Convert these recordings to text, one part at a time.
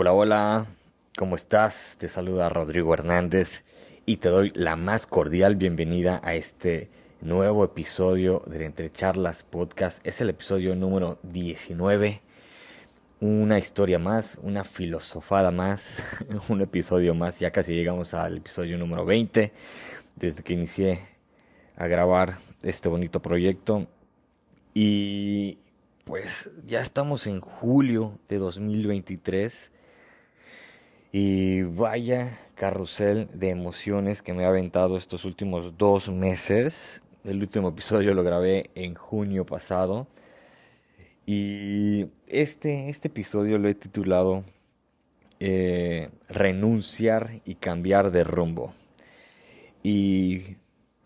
Hola, hola, ¿cómo estás? Te saluda Rodrigo Hernández y te doy la más cordial bienvenida a este nuevo episodio de Entre Charlas Podcast. Es el episodio número 19. Una historia más, una filosofada más, un episodio más. Ya casi llegamos al episodio número 20 desde que inicié a grabar este bonito proyecto. Y pues ya estamos en julio de 2023 y vaya carrusel de emociones que me ha aventado estos últimos dos meses. El último episodio lo grabé en junio pasado. Y este, este episodio lo he titulado eh, Renunciar y cambiar de rumbo. Y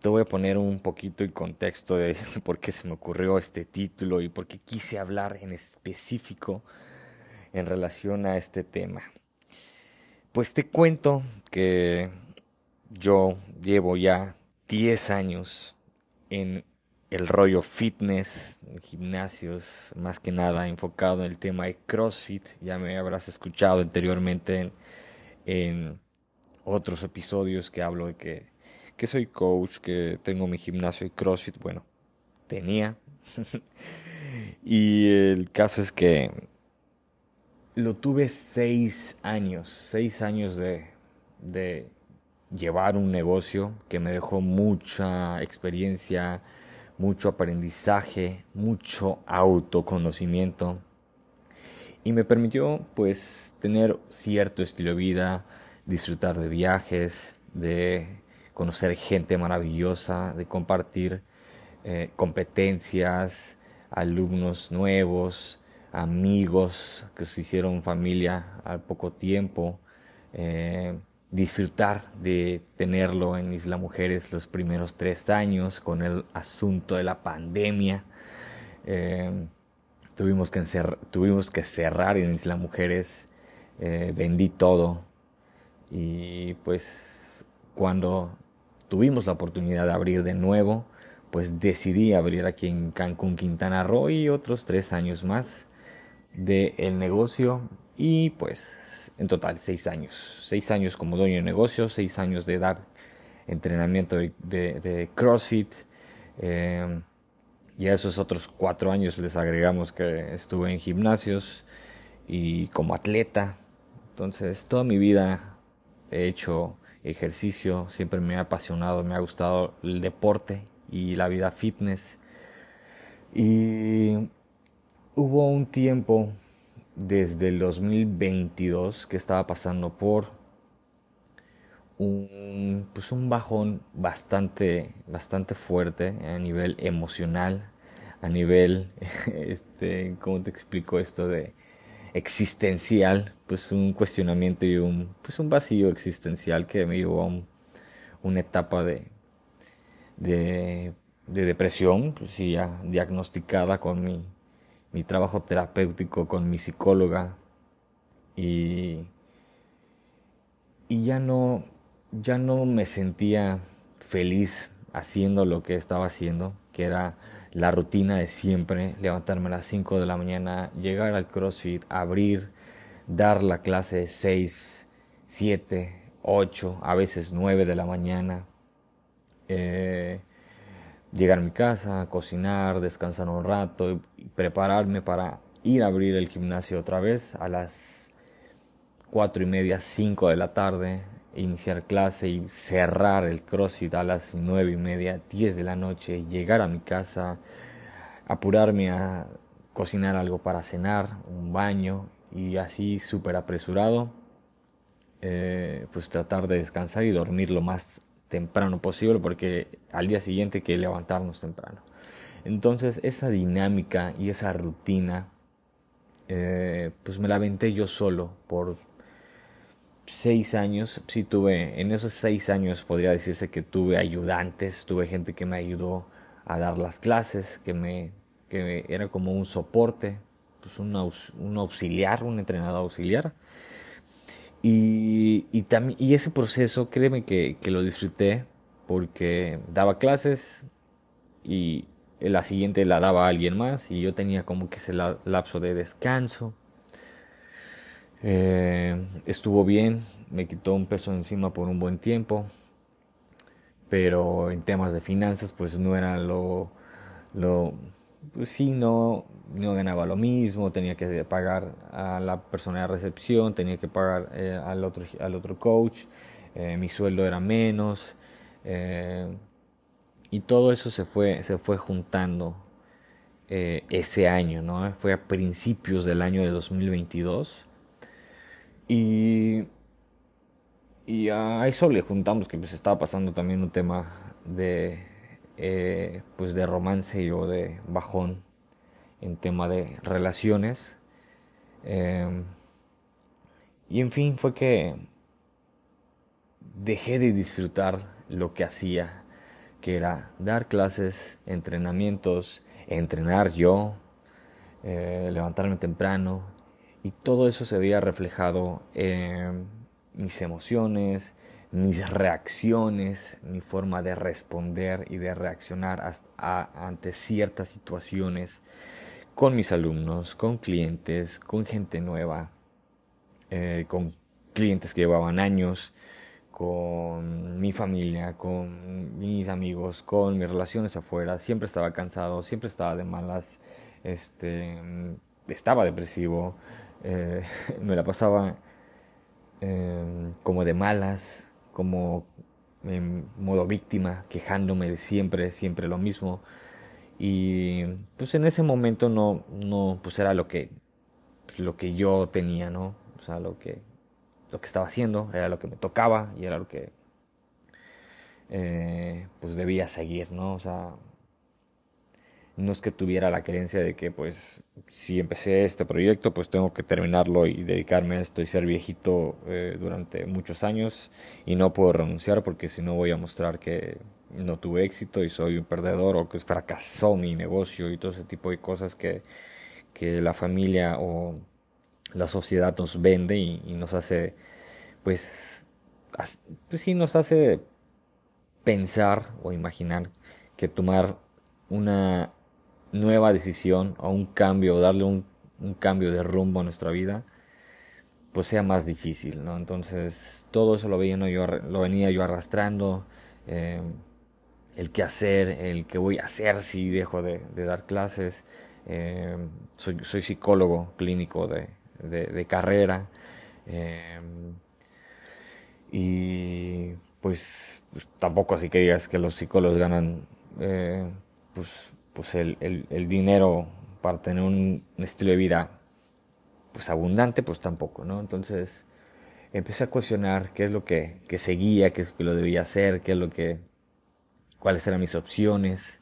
te voy a poner un poquito el contexto de por qué se me ocurrió este título y por qué quise hablar en específico en relación a este tema. Pues te cuento que yo llevo ya 10 años en el rollo fitness, gimnasios, más que nada enfocado en el tema de CrossFit. Ya me habrás escuchado anteriormente en, otros episodios que hablo de que, que soy coach, que tengo mi gimnasio de CrossFit. Bueno, tenía. y el caso es que lo tuve seis años, seis años de, de llevar un negocio que me dejó mucha experiencia, mucho aprendizaje, mucho autoconocimiento. Y me permitió pues tener cierto estilo de vida, disfrutar de viajes, de conocer gente maravillosa, de compartir eh, competencias, alumnos nuevos, amigos que se hicieron familia al poco tiempo, eh, disfrutar de tenerlo en Isla Mujeres los primeros tres años con el asunto de la pandemia. Eh, tuvimos, que tuvimos que cerrar en Isla Mujeres, eh, vendí todo y pues cuando tuvimos la oportunidad de abrir de nuevo, pues decidí abrir aquí en Cancún, Quintana Roo y otros tres años más del negocio y pues en total seis años. Seis años como dueño de negocio, seis años de dar entrenamiento de, CrossFit. Eh, y a esos otros cuatro años les agregamos que estuve en gimnasios y como atleta. Entonces toda mi vida he hecho ejercicio, siempre me ha apasionado, me ha gustado el deporte y la vida fitness. Y hubo un tiempo desde el 2022 que estaba pasando por un, pues un bajón bastante, bastante fuerte a nivel emocional, a nivel, este, ¿cómo te explico esto de existencial? Pues un cuestionamiento y un, pues un vacío existencial que me llevó a una etapa de, de, de depresión, pues ya diagnosticada con mi mi trabajo terapéutico con mi psicóloga y, y ya no ya no me sentía feliz haciendo lo que estaba haciendo, que era la rutina de siempre, levantarme a las 5 de la mañana, llegar al CrossFit, abrir, dar la clase de 6, 7, 8, a veces 9 de la mañana. Eh, llegar a mi casa, cocinar, descansar un rato y prepararme para ir a abrir el gimnasio otra vez a las cuatro y media, cinco de la tarde, iniciar clase y cerrar el CrossFit a las nueve y media, diez de la noche, llegar a mi casa, apurarme a cocinar algo para cenar, un baño y así súper apresurado, eh, pues tratar de descansar y dormir lo más temprano posible porque al día siguiente hay que levantarnos temprano. Entonces esa dinámica y esa rutina eh, pues me la aventé yo solo por seis años. Sí tuve, en esos seis años podría decirse que tuve ayudantes, tuve gente que me ayudó a dar las clases, que me que era como un soporte, pues un, un auxiliar, un entrenador auxiliar. Y, y, y ese proceso, créeme que, que, lo disfruté porque daba clases y la siguiente la daba a alguien más y yo tenía como que ese lapso de descanso. Eh, estuvo bien, me quitó un peso encima por un buen tiempo, pero en temas de finanzas pues no era lo, lo sí, no, no ganaba lo mismo, tenía que pagar a la persona de recepción, tenía que pagar eh, al, otro, al otro coach, eh, mi sueldo era menos, y todo eso se fue, se fue juntando ese año, ¿no? Fue a principios del año de 2022 y, y a eso le juntamos que pues estaba pasando también un tema de, eh, pues de romance o de bajón en tema de relaciones. Em, y en fin, fue que dejé de disfrutar lo que hacía, que era dar clases, entrenamientos, entrenar yo, eh, levantarme temprano, y todo eso se veía reflejado en mis emociones, mis reacciones, mi forma de responder y de reaccionar ante ciertas situaciones con mis alumnos, con clientes, con gente nueva, eh, con clientes que llevaban años, con mi familia, con mis amigos, con mis relaciones afuera. Siempre estaba cansado, siempre estaba de malas, este, estaba depresivo, eh, me la pasaba em, como de malas, como en modo víctima, quejándome de siempre, siempre lo mismo. Y pues en ese momento no, no, pues era lo que, lo que yo tenía, ¿no? O sea, lo que, lo que estaba haciendo, era lo que me tocaba y era lo que, eh, pues debía seguir, ¿no? O sea, no es que tuviera la creencia de que pues si empecé este proyecto pues tengo que terminarlo y dedicarme a esto y ser viejito eh, durante muchos años y no puedo renunciar porque si no voy a mostrar que no tuve éxito y soy un perdedor o que fracasó mi negocio y todo ese tipo de cosas que, que la familia o la sociedad nos vende y, y nos hace pues, pues sí nos hace pensar o imaginar que tomar una nueva decisión o un cambio, o darle un, cambio de rumbo a nuestra vida, pues sea más difícil, ¿no? Entonces, todo eso lo, yo, lo venía yo arrastrando, em, el qué hacer, el qué voy a hacer si dejo de, dar clases. Em, soy, soy, psicólogo clínico de, de, carrera. Em, y pues, pues, tampoco así que digas que los psicólogos ganan eh, pues pues el, el, dinero para tener un, estilo de vida pues abundante, pues tampoco, ¿no? Entonces empecé a cuestionar qué es lo que, que seguía, qué es lo que lo debía hacer, qué es lo que, cuáles eran mis opciones.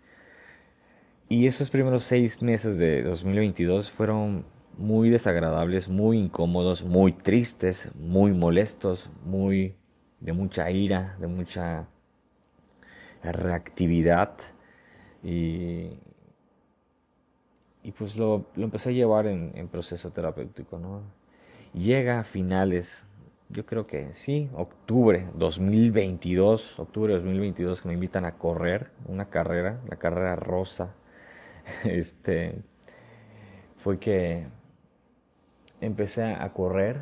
Y esos primeros seis meses de 2022 fueron muy desagradables, muy incómodos, muy tristes, muy molestos, muy de mucha ira, de mucha reactividad y, y pues lo, lo, empecé a llevar en, proceso terapéutico, ¿no? Llega a finales, yo creo que sí, octubre 2022, octubre 2022 que me invitan a correr una carrera, la carrera rosa, este, fue que empecé a correr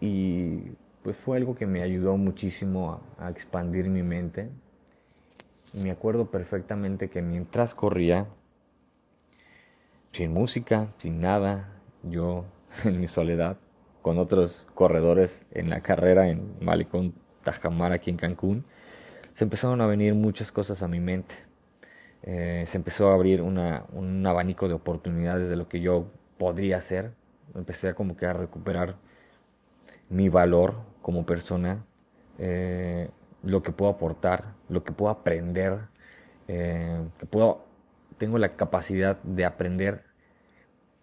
y pues fue algo que me ayudó muchísimo a expandir mi mente, me acuerdo perfectamente que mientras corría, sin música, sin nada, yo en mi soledad, con otros corredores en la carrera en Malecón, Tajamar, aquí en Cancún, se empezaron a venir muchas cosas a mi mente. Eh, se empezó a abrir un abanico de oportunidades de lo que yo podría hacer. Empecé a como que a recuperar mi valor como persona, eh, lo que puedo aportar, lo que puedo aprender, eh, que puedo, tengo la capacidad de aprender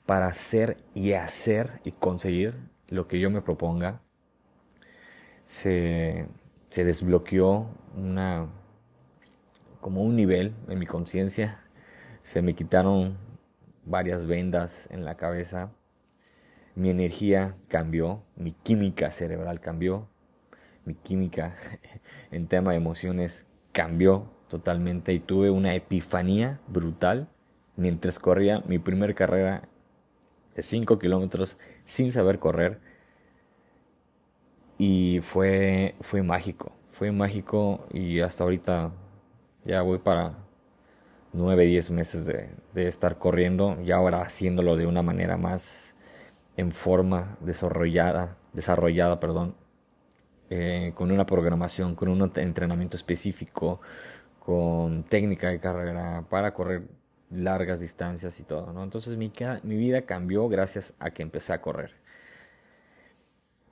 para hacer y hacer y conseguir lo que yo me proponga. Se, se desbloqueó una, como un nivel en mi conciencia, se me quitaron varias vendas en la cabeza, mi energía cambió, mi química cerebral cambió, mi química en tema de emociones cambió totalmente y tuve una epifanía brutal mientras corría mi primera carrera de 5 kilómetros sin saber correr. y fue, fue mágico, fue mágico y hasta ahorita ya voy para 9, 10 meses de, de estar corriendo y ahora haciéndolo de una manera más en forma desarrollada, desarrollada perdón, eh, con una programación, con un entrenamiento específico, con técnica de carrera para correr largas distancias y todo. Entonces mi, mi vida cambió gracias a que empecé a correr.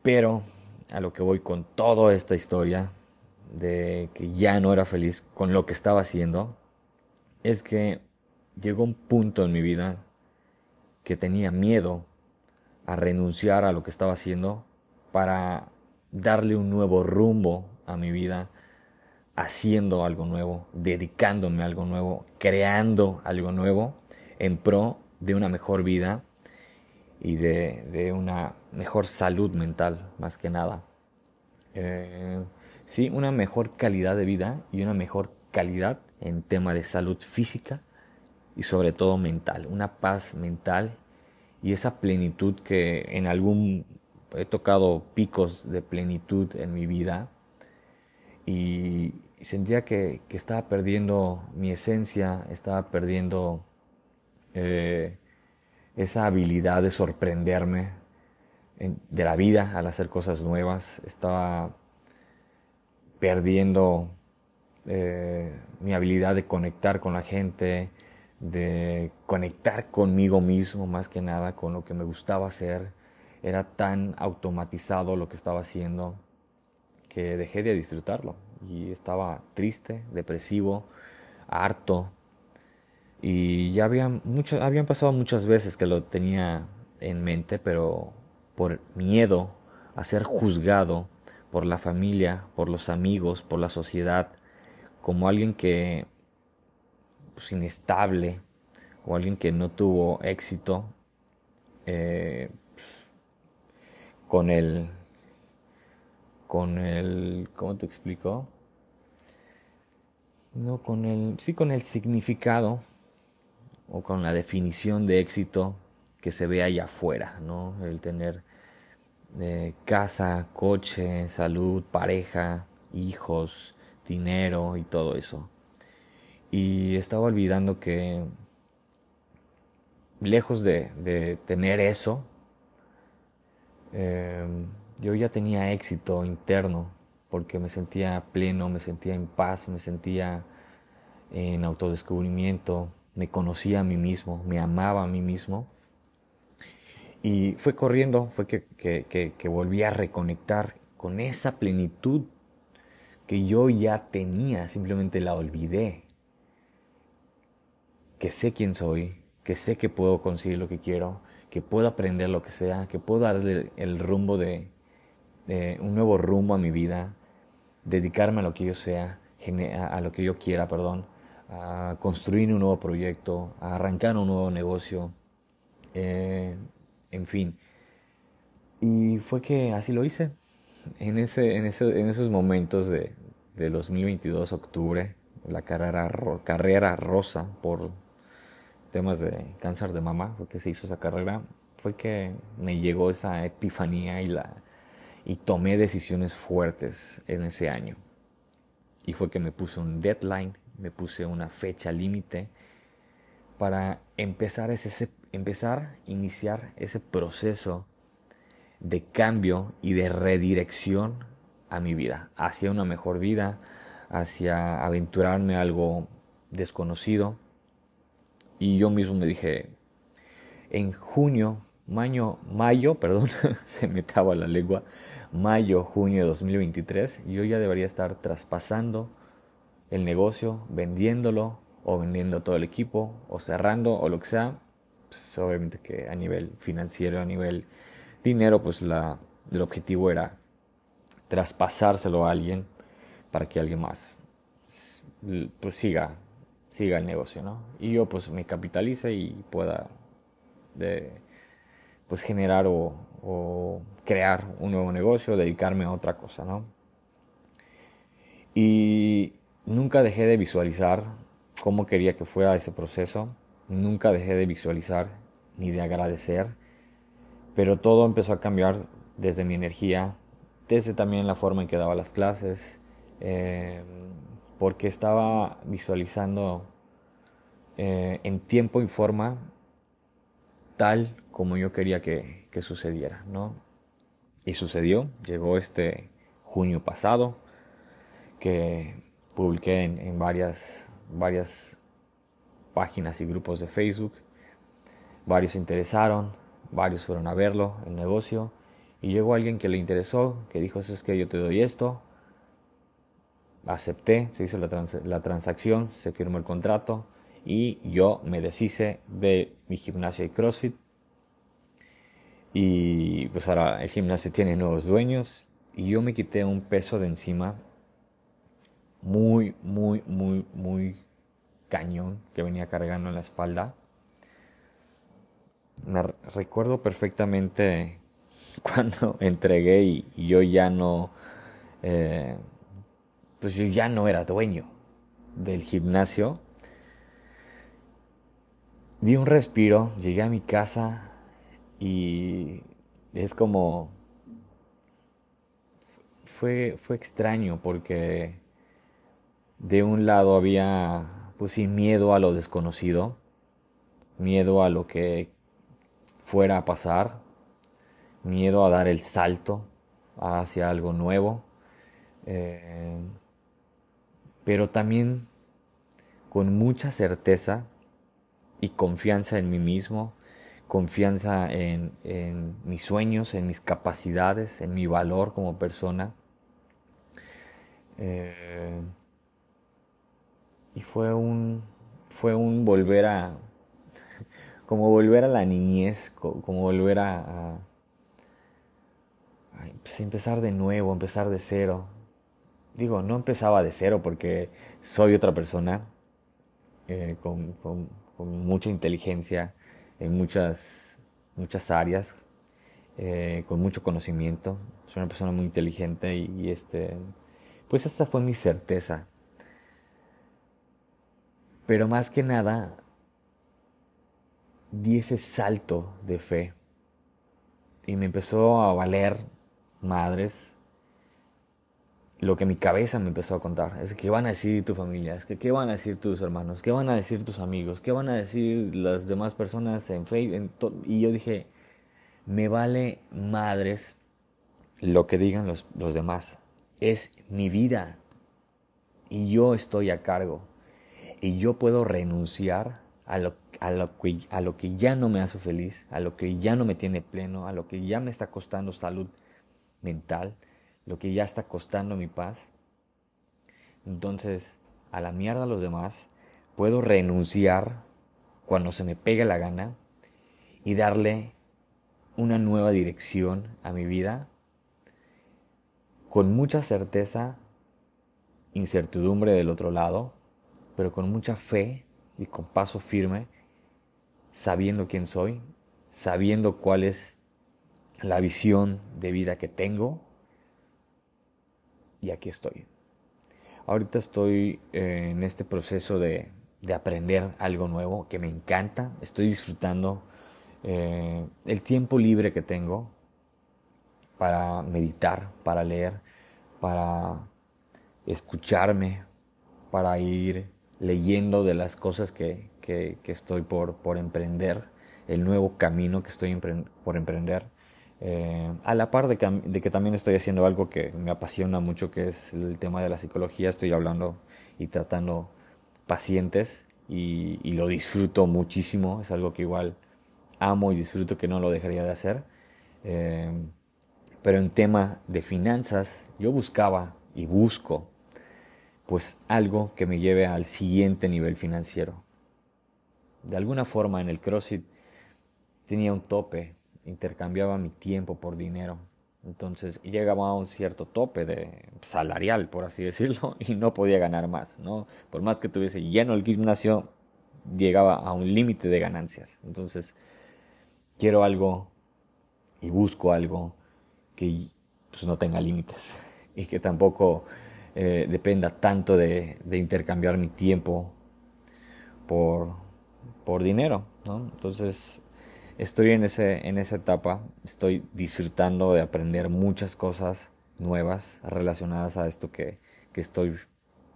Pero a lo que voy con toda esta historia de que ya no era feliz con lo que estaba haciendo, es que llegó un punto en mi vida que tenía miedo a renunciar a lo que estaba haciendo para darle un nuevo rumbo a mi vida, haciendo algo nuevo, dedicándome a algo nuevo, creando algo nuevo en pro de una mejor vida y de, una mejor salud mental, más que nada. Eh, sí, una mejor calidad de vida y una mejor calidad en tema de salud física y sobre todo mental, una paz mental y esa plenitud que en algún he tocado picos de plenitud en mi vida y sentía que, estaba perdiendo mi esencia, estaba perdiendo eh, esa habilidad de sorprenderme de la vida al hacer cosas nuevas, estaba perdiendo eh, mi habilidad de conectar con la gente, de conectar conmigo mismo más que nada, con lo que me gustaba hacer. Era tan automatizado lo que estaba haciendo que dejé de disfrutarlo y estaba triste, depresivo, harto. Y ya habían, mucho, habían pasado muchas veces que lo tenía en mente, pero por miedo a ser juzgado por la familia, por los amigos, por la sociedad, como alguien que pues, inestable o alguien que no tuvo éxito eh, con el con el cómo te explico no con el sí con el significado o con la definición de éxito que se ve allá afuera no el tener eh, casa coche salud pareja hijos dinero y todo eso. Y estaba olvidando que lejos de, tener eso, em, yo ya tenía éxito interno porque me sentía pleno, me sentía en paz, me sentía en autodescubrimiento, me conocía a mí mismo, me amaba a mí mismo. Y fue corriendo, fue que, que volví a reconectar con esa plenitud que yo ya tenía, simplemente la olvidé que sé quién soy, que sé que puedo conseguir lo que quiero, que puedo aprender lo que sea, que puedo darle el rumbo de, un nuevo rumbo a mi vida, dedicarme a lo que yo sea, a lo que yo quiera, perdón, a construir un nuevo proyecto, a arrancar un nuevo negocio, eh, en fin. Y fue que así lo hice. En, ese, en, ese, en esos momentos de, de 2022, octubre, la carrera, carrera rosa por temas de cáncer de mama, fue que se hizo esa carrera, fue que me llegó esa epifanía y, la, y tomé decisiones fuertes en ese año. Y fue que me puse un deadline, me puse una fecha límite para empezar, ese, empezar, iniciar ese proceso de cambio y de redirección a mi vida, hacia una mejor vida, hacia aventurarme a algo desconocido, y yo mismo me dije, en junio, mayo, mayo, perdón, se me traba la lengua, mayo, junio de 2023, yo ya debería estar traspasando el negocio, vendiéndolo o vendiendo todo el equipo o cerrando o lo que sea. Pues, obviamente que a nivel financiero, a nivel dinero, pues la, el objetivo era traspasárselo a alguien para que alguien más pues siga siga el negocio, ¿no? Y yo pues me capitalice y pueda de, pues generar o, o, crear un nuevo negocio, dedicarme a otra cosa, ¿no? Y nunca dejé de visualizar cómo quería que fuera ese proceso, nunca dejé de visualizar ni de agradecer, pero todo empezó a cambiar desde mi energía desde también la forma en que daba las clases, eh, porque estaba visualizando eh, en tiempo y forma tal como yo quería que, que sucediera, ¿no? Y sucedió, llegó este junio pasado, que publiqué en, en varias, varias páginas y grupos de Facebook. Varios se interesaron, varios fueron a verlo, el negocio, y llegó alguien que le interesó, que dijo, es que yo te doy esto. Acepté, se hizo la, la transacción, se firmó el contrato y yo me deshice de mi gimnasio y CrossFit. Y pues ahora el gimnasio tiene nuevos dueños y yo me quité un peso de encima muy, muy, muy, muy cañón que venía cargando en la espalda. Recuerdo perfectamente cuando entregué y, yo ya no, eh, pues yo ya no era dueño del gimnasio. Di un respiro, llegué a mi casa y es como fue, fue extraño porque de un lado había pues sí miedo a lo desconocido, miedo a lo que fuera a pasar, miedo a dar el salto hacia algo nuevo, eh, pero también con mucha certeza y confianza en mí mismo, confianza en, mis sueños, en mis capacidades, en mi valor como persona. Eh, y fue un, fue un volver a, como volver a la niñez, como volver a, pues, empezar de nuevo, empezar de cero. Digo, no empezaba de cero porque soy otra persona eh, con, mucha inteligencia en muchas, muchas áreas, eh, con mucho conocimiento. Soy una persona muy inteligente y, y este, pues esta fue mi certeza. Pero más que nada, di ese salto de fe y me empezó a valer madres lo que mi cabeza me empezó a contar. Es que van a decir tu familia, es que qué van a decir tus hermanos, qué van a decir tus amigos, qué van a decir las demás personas en Facebook. Y yo dije, me vale madres lo que digan los, los demás. Es mi vida y yo estoy a cargo. Y yo puedo renunciar a lo, a, lo que, a lo que ya no me hace feliz, a lo que ya no me tiene pleno, a lo que ya me está costando salud mental, lo que ya está costando mi paz. Entonces, a la mierda a los demás, puedo renunciar cuando se me pega la gana y darle una nueva dirección a mi vida con mucha certeza, incertidumbre del otro lado, pero con mucha fe y con paso firme, sabiendo quién soy, sabiendo cuál es la visión de vida que tengo y aquí estoy. Ahorita estoy eh, en este proceso de, aprender algo nuevo que me encanta, estoy disfrutando eh, el tiempo libre que tengo para meditar, para leer, para escucharme, para ir leyendo de las cosas que, estoy por, por emprender, el nuevo camino que estoy por emprender. Eh, a la par de que, también estoy haciendo algo que me apasiona mucho, que es el tema de la psicología, estoy hablando y tratando pacientes y, lo disfruto muchísimo, es algo que igual amo y disfruto que no lo dejaría de hacer. Eh, pero en tema de finanzas, yo buscaba y busco pues algo que me lleve al siguiente nivel financiero. De alguna forma en el CrossFit tenía un tope, intercambiaba mi tiempo por dinero. Entonces llegaba a un cierto tope de salarial, por así decirlo, y no podía ganar más, ¿no? Por más que tuviese lleno el gimnasio, llegaba a un límite de ganancias. Entonces, quiero algo y busco algo que pues, no tenga límites y que tampoco eh, dependa tanto de, de, intercambiar mi tiempo por, por dinero, ¿no? Entonces, estoy en, ese, en esa etapa, estoy disfrutando de aprender muchas cosas nuevas relacionadas a esto que, que estoy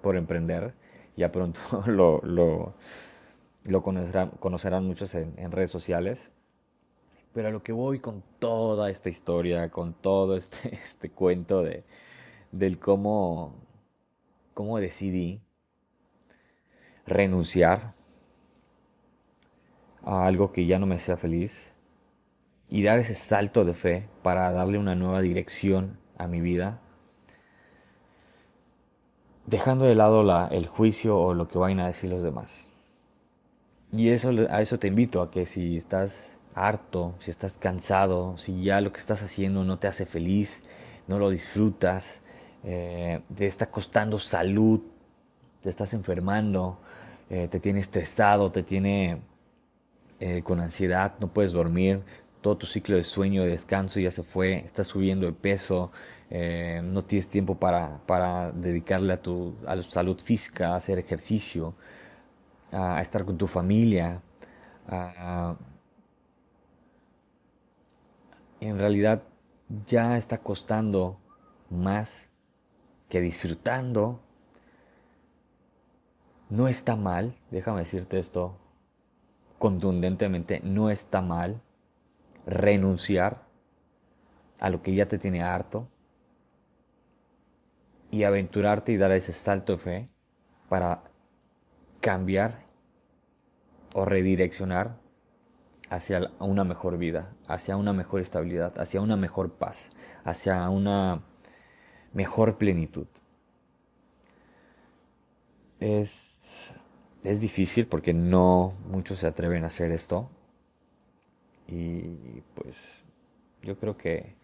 por emprender. Ya pronto lo, lo, lo conocerán, conocerán muchos en, redes sociales. Pero a lo que voy con toda esta historia, con todo este, este cuento de, del cómo, cómo decidí renunciar a algo que ya no me hacía feliz y dar ese salto de fe para darle una nueva dirección a mi vida, dejando de lado la, el juicio o lo que vayan a decir los demás. Y eso, a eso te invito, a que si estás harto, si estás cansado, si ya lo que estás haciendo no te hace feliz, no lo disfrutas, eh, te está costando salud, te estás enfermando, eh, te tiene estresado, te tiene eh, con ansiedad, no puedes dormir, todo tu ciclo de sueño, de descanso ya se fue, estás subiendo de peso, eh, no tienes tiempo para, para dedicarle a tu, a salud física, a hacer ejercicio, a, estar con tu familia. en realidad ya está costando más que disfrutando. No está mal, déjame decirte esto contundentemente, no está mal renunciar a lo que ya te tiene harto y aventurarte y dar ese salto de fe para cambiar o redireccionar hacia una mejor vida, hacia una mejor estabilidad, hacia una mejor paz, hacia una mejor plenitud. Es, es difícil porque no muchos se atreven a hacer esto. Y pues yo creo que,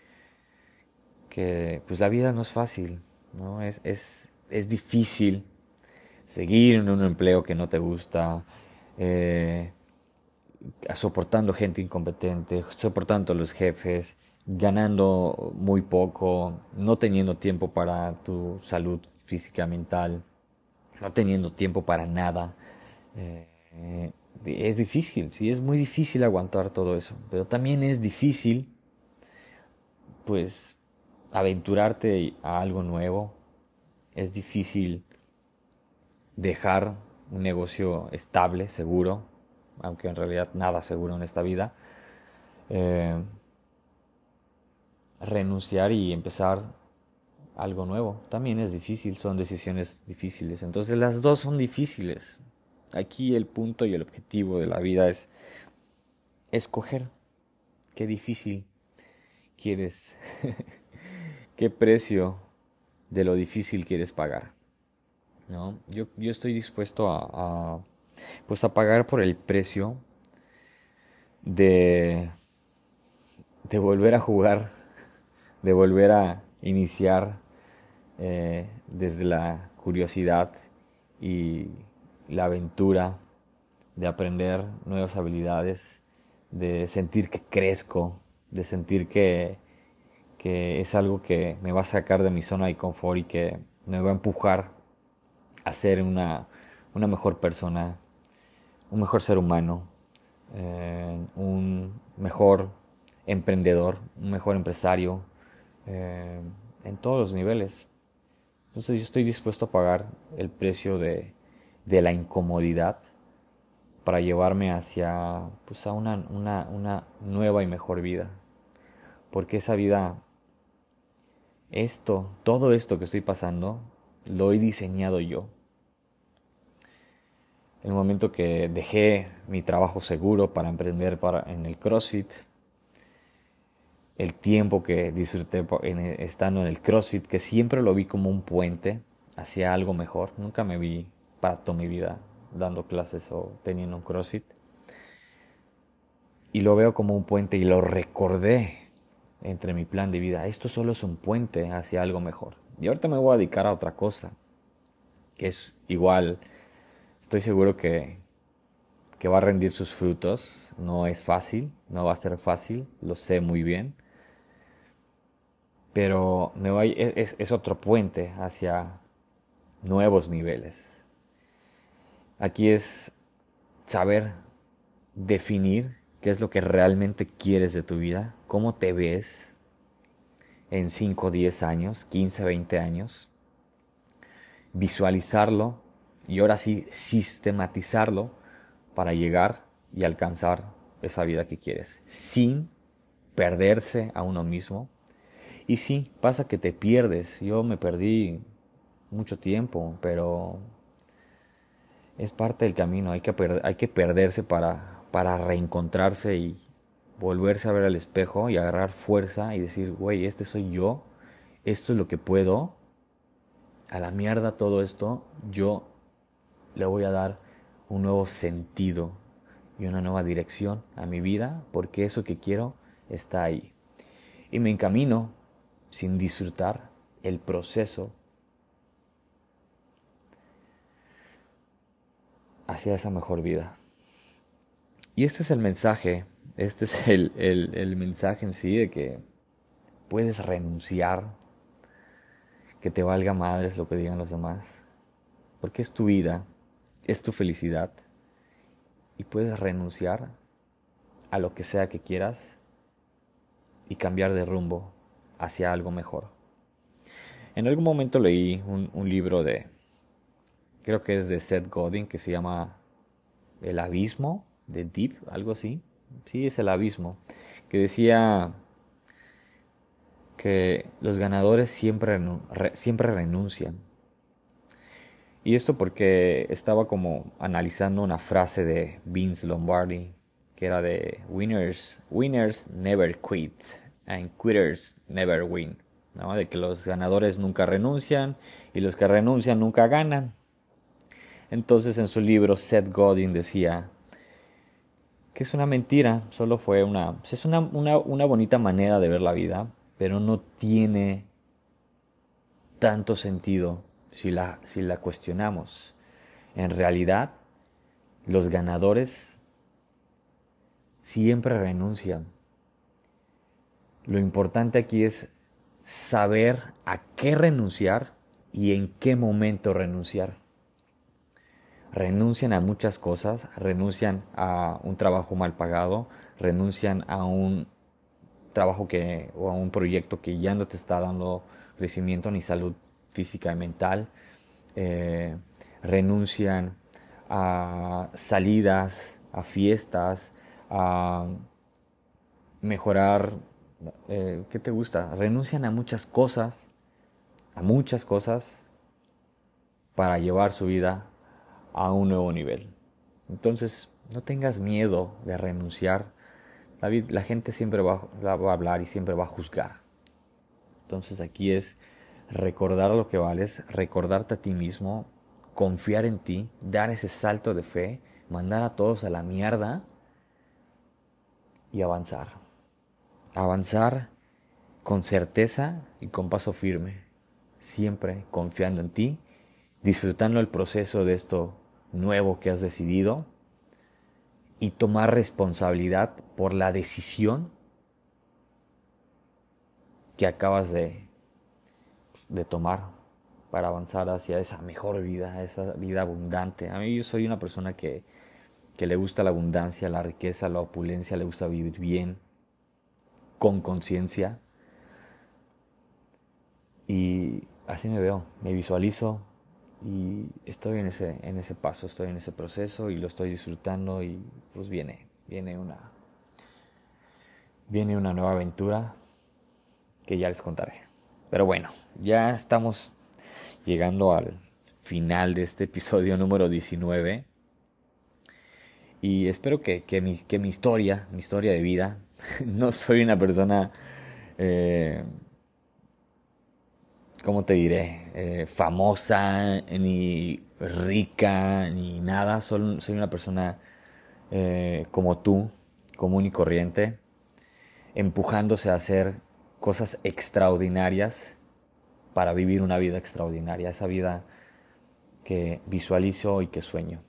que pues la vida no es fácil. ¿no? Es, es, es difícil seguir en un empleo que no te gusta, eh, soportando gente incompetente, soportando a los jefes, ganando muy poco, no teniendo tiempo para tu salud física, mental, no teniendo tiempo para nada. Eh, es difícil, sí, es muy difícil aguantar todo eso, pero también es difícil, pues, aventurarte a algo nuevo, es difícil dejar un negocio estable, seguro, aunque en realidad nada seguro en esta vida, eh, renunciar y empezar algo nuevo. También es difícil, son decisiones difíciles. Entonces las dos son difíciles. Aquí el punto y el objetivo de la vida es escoger qué difícil quieres qué precio de lo difícil quieres pagar. ¿no? Yo, yo estoy dispuesto a, pues a pagar por el precio de, de volver a jugar, de volver a iniciar eh, desde la curiosidad y la aventura, de aprender nuevas habilidades, de sentir que crezco, de sentir que, que es algo que me va a sacar de mi zona de confort y que me va a empujar a ser una, una mejor persona, un mejor ser humano, eh, un mejor emprendedor, un mejor empresario, eh, en todos los niveles. Entonces yo estoy dispuesto a pagar el precio de, de la incomodidad para llevarme hacia pues, a una, una, una nueva y mejor vida. Porque esa vida esto, todo esto que estoy pasando, lo he diseñado yo. El momento que dejé mi trabajo seguro para emprender para, en el CrossFit, el tiempo que disfruté estando en el CrossFit, que siempre lo vi como un puente hacia algo mejor. Nunca me vi para toda mi vida dando clases o teniendo un CrossFit. Y lo veo como un puente y lo recordé entre mi plan de vida. Esto solo es un puente hacia algo mejor. Y ahorita me voy a dedicar a otra cosa, que es igual, estoy seguro que, que va a rendir sus frutos. No es fácil, no va a ser fácil, lo sé muy bien. Pero me voy, es, es otro puente hacia nuevos niveles. Aquí es saber definir qué es lo que realmente quieres de tu vida, cómo te ves, en 5, 10 años, 15, 20 años, visualizarlo y ahora sí sistematizarlo para llegar y alcanzar esa vida que quieres, sin perderse a uno mismo. Y sí, pasa que te pierdes. Yo me perdí mucho tiempo, pero es parte del camino. Hay que, hay que perderse para, para reencontrarse y volverse a ver al espejo y agarrar fuerza y decir, güey, este soy yo, esto es lo que puedo, a la mierda todo esto, yo le voy a dar un nuevo sentido y una nueva dirección a mi vida, porque eso que quiero está ahí. Y me encamino sin disfrutar el proceso hacia esa mejor vida. Y este es el mensaje, este es el, el, mensaje en sí de que puedes renunciar, que te valga madres lo que digan los demás, porque es tu vida, es tu felicidad, y puedes renunciar a lo que sea que quieras y cambiar de rumbo hacia algo mejor. En algún momento leí un, un libro de, creo que es de Seth Godin, que se llama El Abismo, de Deep, algo así. Sí, es el abismo. Que decía que los ganadores siempre, siempre renuncian. Y esto porque estaba como analizando una frase de Vince Lombardi, que era de winners, winners never quit and quitters never win. De que los ganadores nunca renuncian y los que renuncian nunca ganan. Entonces en su libro Seth Godin decía, que es una mentira, solo fue una, es una, una, bonita manera de ver la vida, pero no tiene tanto sentido si la, si la cuestionamos. En realidad, los ganadores siempre renuncian. Lo importante aquí es saber a qué renunciar y en qué momento renunciar renuncian a muchas cosas, renuncian a un trabajo mal pagado, renuncian a un trabajo que o a un proyecto que ya no te está dando crecimiento ni salud física y mental, eh, renuncian a salidas, a fiestas, a mejorar, eh, ¿qué te gusta? Renuncian a muchas cosas, a muchas cosas para llevar su vida a un nuevo nivel. Entonces, no tengas miedo de renunciar. David, la gente siempre va, a hablar y siempre va a juzgar. Entonces aquí es recordar lo que vales, recordarte a ti mismo, confiar en ti, dar ese salto de fe, mandar a todos a la mierda y avanzar. Avanzar con certeza y con paso firme, siempre confiando en ti, disfrutando el proceso de esto nuevo que has decidido y tomar responsabilidad por la decisión que acabas de, de tomar para avanzar hacia esa mejor vida, esa vida abundante. A mí yo soy una persona que, que le gusta la abundancia, la riqueza, la opulencia, le gusta vivir bien, con conciencia. Y así me veo, me visualizo y estoy en ese, en ese paso, estoy en ese proceso y lo estoy disfrutando y pues viene, viene una, viene una nueva aventura que ya les contaré. Pero bueno, ya estamos llegando al final de este episodio número 19 y espero que, que, mi, que mi historia, mi historia de vida, no soy una persona... Eh, ¿cómo te diré? Eh, famosa, ni rica, ni nada. Soy, una persona eh, como tú, común y corriente, empujándose a hacer cosas extraordinarias para vivir una vida extraordinaria, esa vida que visualizo y que sueño.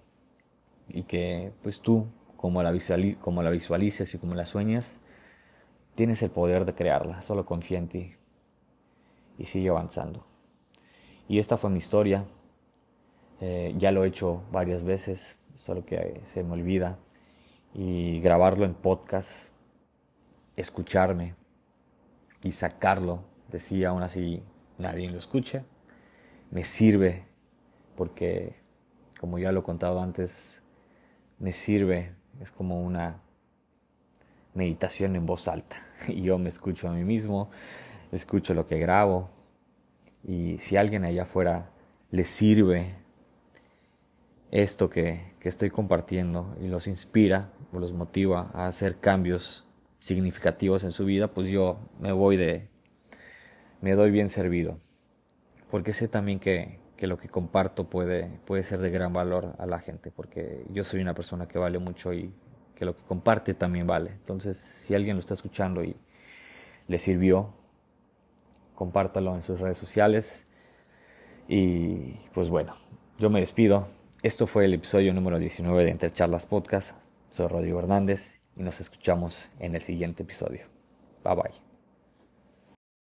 Y que pues tú, como la, como la visualices y como la sueñas, tienes el poder de crearla, solo confía en ti y sigue avanzando. Y esta fue mi historia. Eh, ya lo he hecho varias veces, solo que se me olvida. Y grabarlo en podcast, escucharme y sacarlo de si aún así nadie lo escuche, me sirve porque, como ya lo he contado antes, me sirve, es como una meditación en voz alta. Y yo me escucho a mí mismo, escucho lo que grabo. Y si alguien allá afuera le sirve esto que, que estoy compartiendo y los inspira o los motiva a hacer cambios significativos en su vida, pues yo me voy de, me doy bien servido. Porque sé también que, que lo que comparto puede, puede ser de gran valor a la gente, porque yo soy una persona que vale mucho y que lo que comparte también vale. Entonces, si alguien lo está escuchando y le sirvió, compártalo en sus redes sociales. Y pues bueno, yo me despido. Esto fue el episodio número 19 de Entre Charlas Podcast. Soy Rodrigo Hernández y nos escuchamos en el siguiente episodio. Bye bye.